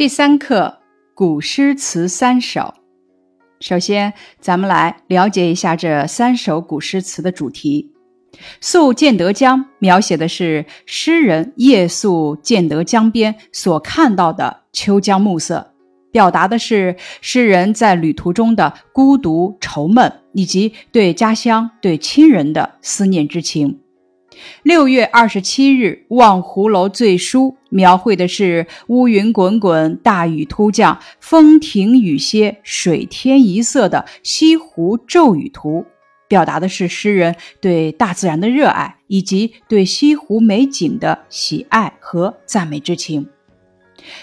第三课古诗词三首。首先，咱们来了解一下这三首古诗词的主题。《宿建德江》描写的是诗人夜宿建德江边所看到的秋江暮色，表达的是诗人在旅途中的孤独愁闷以及对家乡、对亲人的思念之情。六月二十七日，《望湖楼醉书》描绘的是乌云滚滚、大雨突降、风停雨歇、水天一色的西湖骤雨图，表达的是诗人对大自然的热爱以及对西湖美景的喜爱和赞美之情。《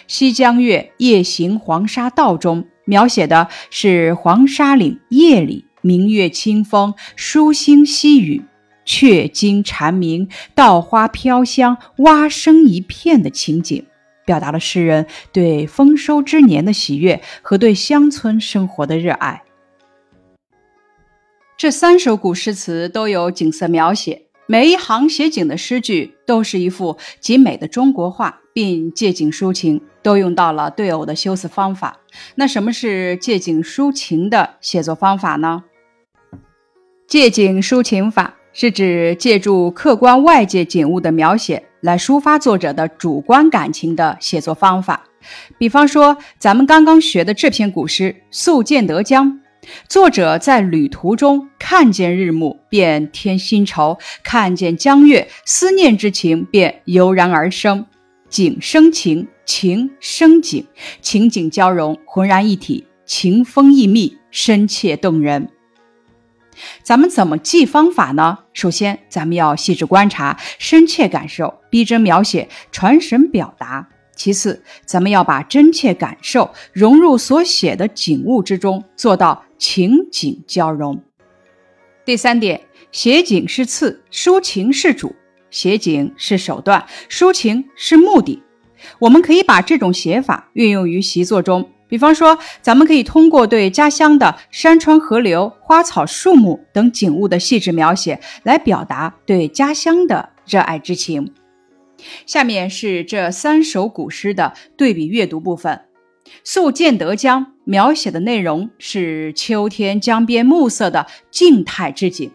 西江月·夜行黄沙道》中描写的是黄沙岭夜里明月清风、疏星细雨。雀惊蝉鸣，稻花飘香，蛙声一片的情景，表达了诗人对丰收之年的喜悦和对乡村生活的热爱。这三首古诗词都有景色描写，每一行写景的诗句都是一幅极美的中国画，并借景抒情，都用到了对偶的修辞方法。那什么是借景抒情的写作方法呢？借景抒情法。是指借助客观外界景物的描写来抒发作者的主观感情的写作方法。比方说，咱们刚刚学的这篇古诗《宿建德江》，作者在旅途中看见日暮便添新愁，看见江月思念之情便油然而生，景生情，情生景，情景交融，浑然一体，情风意密，深切动人。咱们怎么记方法呢？首先，咱们要细致观察，深切感受，逼真描写，传神表达。其次，咱们要把真切感受融入所写的景物之中，做到情景交融。第三点，写景是次，抒情是主，写景是手段，抒情是目的。我们可以把这种写法运用于习作中。比方说，咱们可以通过对家乡的山川河流、花草树木等景物的细致描写，来表达对家乡的热爱之情。下面是这三首古诗的对比阅读部分。《宿建德江》描写的内容是秋天江边暮色的静态之景。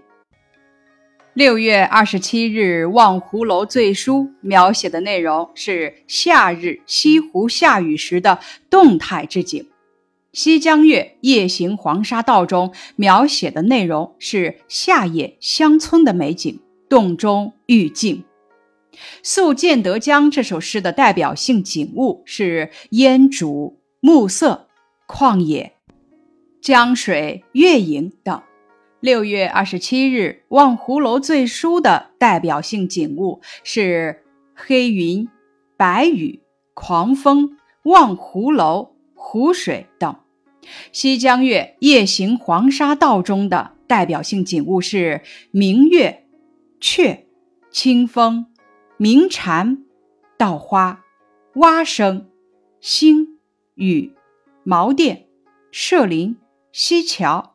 六月二十七日，《望湖楼醉书》描写的内容是夏日西湖下雨时的动态之景；《西江月·夜行黄沙道》中描写的内容是夏夜乡村的美景，洞中寓静。《宿建德江》这首诗的代表性景物是烟竹、暮色、旷野、江水、月影等。六月二十七日，《望湖楼醉书》的代表性景物是黑云、白雨、狂风、望湖楼、湖水等；《西江月·夜行黄沙道》中的代表性景物是明月、雀、清风、鸣蝉、稻花、蛙声、星、雨、茅店、社林、溪桥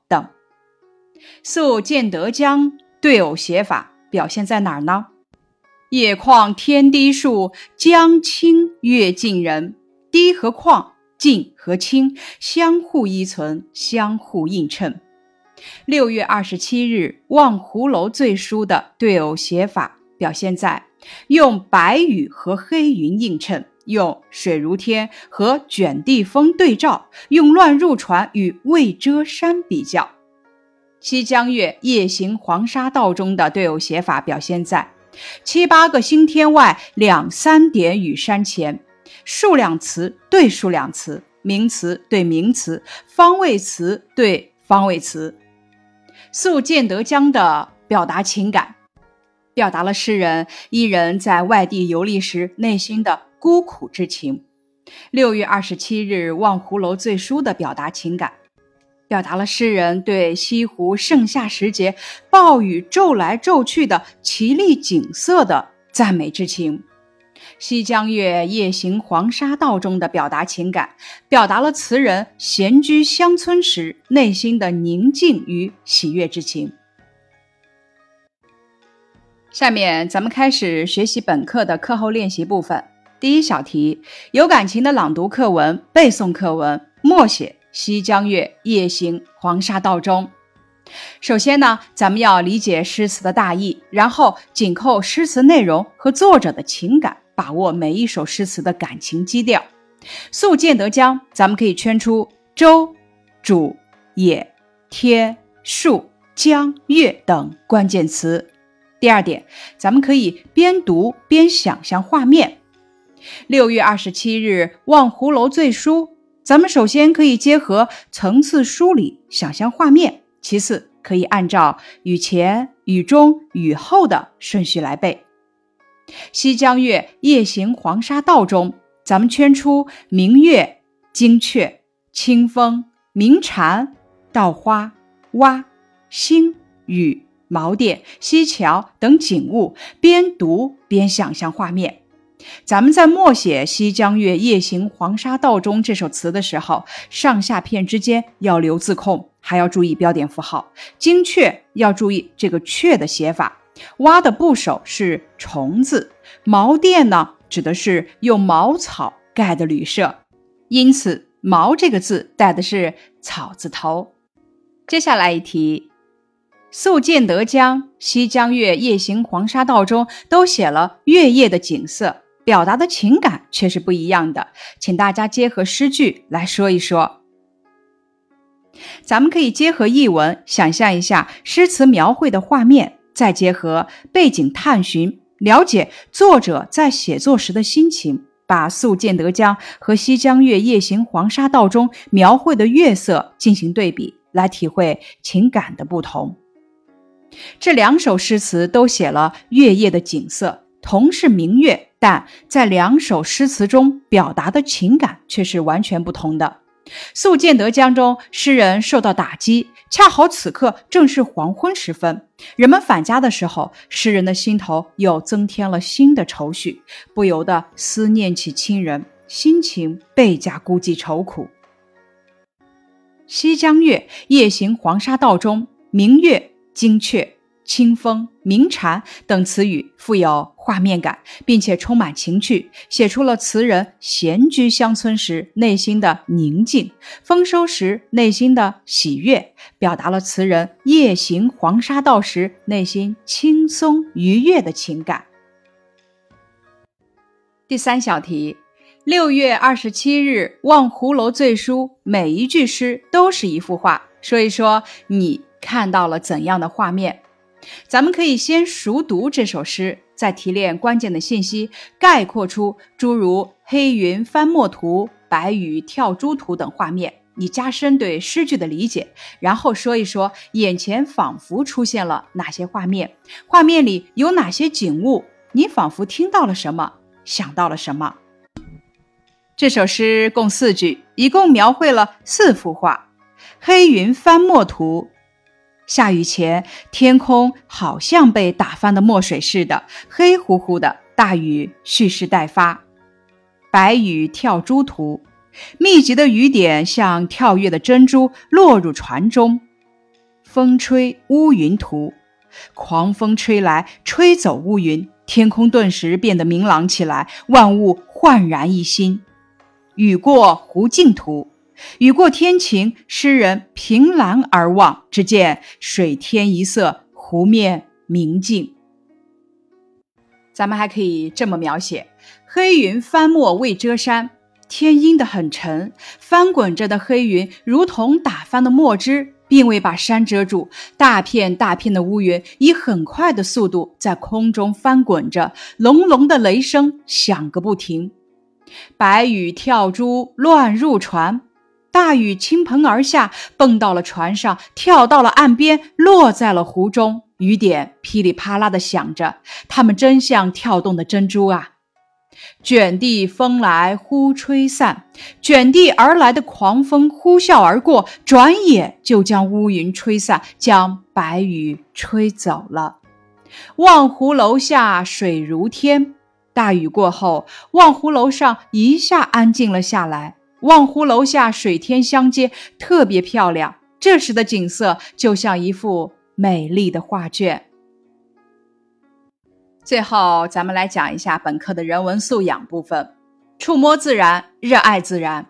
宿建德江对偶写法表现在哪儿呢？野旷天低树，江清月近人。低和旷，近和清相互依存，相互映衬。六月二十七日，《望湖楼醉书》的对偶写法表现在用白雨和黑云映衬，用水如天和卷地风对照，用乱入船与未遮山比较。《西江月·夜行黄沙道》中的对偶写法表现在七八个星天外，两三点雨山前，数量词对数量词，名词对名词，方位词对方位词。《宿建德江》的表达情感，表达了诗人一人在外地游历时内心的孤苦之情。六月二十七日，《望湖楼醉书》的表达情感。表达了诗人对西湖盛夏时节暴雨骤来骤去的奇丽景色的赞美之情，《西江月·夜行黄沙道》中的表达情感，表达了词人闲居乡村时内心的宁静与喜悦之情。下面咱们开始学习本课的课后练习部分。第一小题，有感情的朗读课文、背诵课文，默写《西江月·夜行·黄沙道中》。首先呢，咱们要理解诗词的大意，然后紧扣诗词内容和作者的情感，把握每一首诗词的感情基调。宿建德江，咱们可以圈出舟、渚、野、天、树、江、月等关键词。第二点，咱们可以边读边想象画面。六月二十七日《望湖楼醉书》，咱们首先可以结合层次梳理，想象画面。其次，可以按照雨前、雨中、雨后的顺序来背。《西江月·夜行·黄沙道中》，咱们圈出明月、惊鹊、清风、鸣蝉、稻花、蛙、星、雨、茅店、溪桥等景物，边读边想象画面。咱们在默写《西江月·夜行·黄沙道中》这首词的时候，上下片之间要留字空，还要注意标点符号。精确要注意这个“确”的写法。蛙的部首是虫字，茅店呢指的是用茅草盖的旅舍，因此“茅”这个字带的是草字头。接下来一题，《宿建德江》《西江月·夜行·黄沙道中》都写了月夜的景色。表达的情感却是不一样的，请大家结合诗句来说一说。咱们可以结合译文，想象一下诗词描绘的画面，再结合背景探寻，了解作者在写作时的心情，把“宿建德江”和“西江月·夜行·黄沙道中”描绘的月色进行对比，来体会情感的不同。这两首诗词都写了月夜的景色，同是明月。但在两首诗词中表达的情感却是完全不同的。《宿建德江》中，诗人受到打击，恰好此刻正是黄昏时分，人们返家的时候，诗人的心头又增添了新的愁绪，不由得思念起亲人，心情倍加孤寂愁苦。《西江月·夜行·黄沙道中》，明月精确。清风、鸣蝉等词语富有画面感，并且充满情趣，写出了词人闲居乡村时内心的宁静，丰收时内心的喜悦，表达了词人夜行黄沙道时内心轻松愉悦的情感。第三小题：六月二十七日《望湖楼醉书》，每一句诗都是一幅画，说一说你看到了怎样的画面？咱们可以先熟读这首诗，再提炼关键的信息，概括出诸如黑云翻墨图、白雨跳珠图等画面，以加深对诗句的理解。然后说一说眼前仿佛出现了哪些画面，画面里有哪些景物，你仿佛听到了什么，想到了什么。这首诗共四句，一共描绘了四幅画：黑云翻墨图。下雨前，天空好像被打翻的墨水似的，黑乎乎的。大雨蓄势待发。白雨跳珠图，密集的雨点像跳跃的珍珠落入船中。风吹乌云图，狂风吹来，吹走乌云，天空顿时变得明朗起来，万物焕然一新。雨过湖镜图。雨过天晴，诗人凭栏而望，只见水天一色，湖面明净。咱们还可以这么描写：黑云翻墨未遮山，天阴得很沉，翻滚着的黑云如同打翻的墨汁，并未把山遮住。大片大片的乌云以很快的速度在空中翻滚着，隆隆的雷声响个不停。白雨跳珠乱入船。大雨倾盆而下，蹦到了船上，跳到了岸边，落在了湖中。雨点噼里啪啦的响着，它们真像跳动的珍珠啊！卷地风来忽吹散，卷地而来的狂风呼啸而过，转眼就将乌云吹散，将白雨吹走了。望湖楼下水如天，大雨过后，望湖楼上一下安静了下来。望湖楼下水天相接，特别漂亮。这时的景色就像一幅美丽的画卷。最后，咱们来讲一下本课的人文素养部分。触摸自然，热爱自然。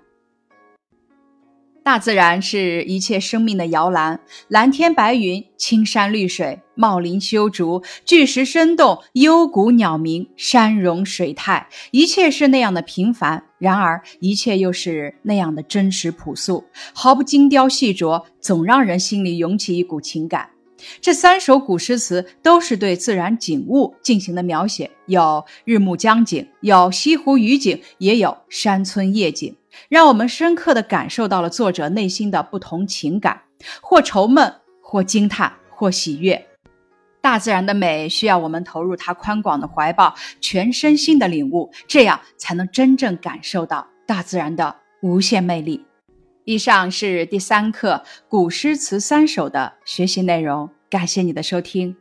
大自然是一切生命的摇篮，蓝天白云、青山绿水、茂林修竹、巨石生动、幽谷鸟鸣、山容水态，一切是那样的平凡，然而一切又是那样的真实朴素，毫不精雕细琢，总让人心里涌起一股情感。这三首古诗词都是对自然景物进行的描写，有日暮江景，有西湖雨景，也有山村夜景。让我们深刻地感受到了作者内心的不同情感，或愁闷，或惊叹，或喜悦。大自然的美需要我们投入它宽广的怀抱，全身心的领悟，这样才能真正感受到大自然的无限魅力。以上是第三课《古诗词三首》的学习内容，感谢你的收听。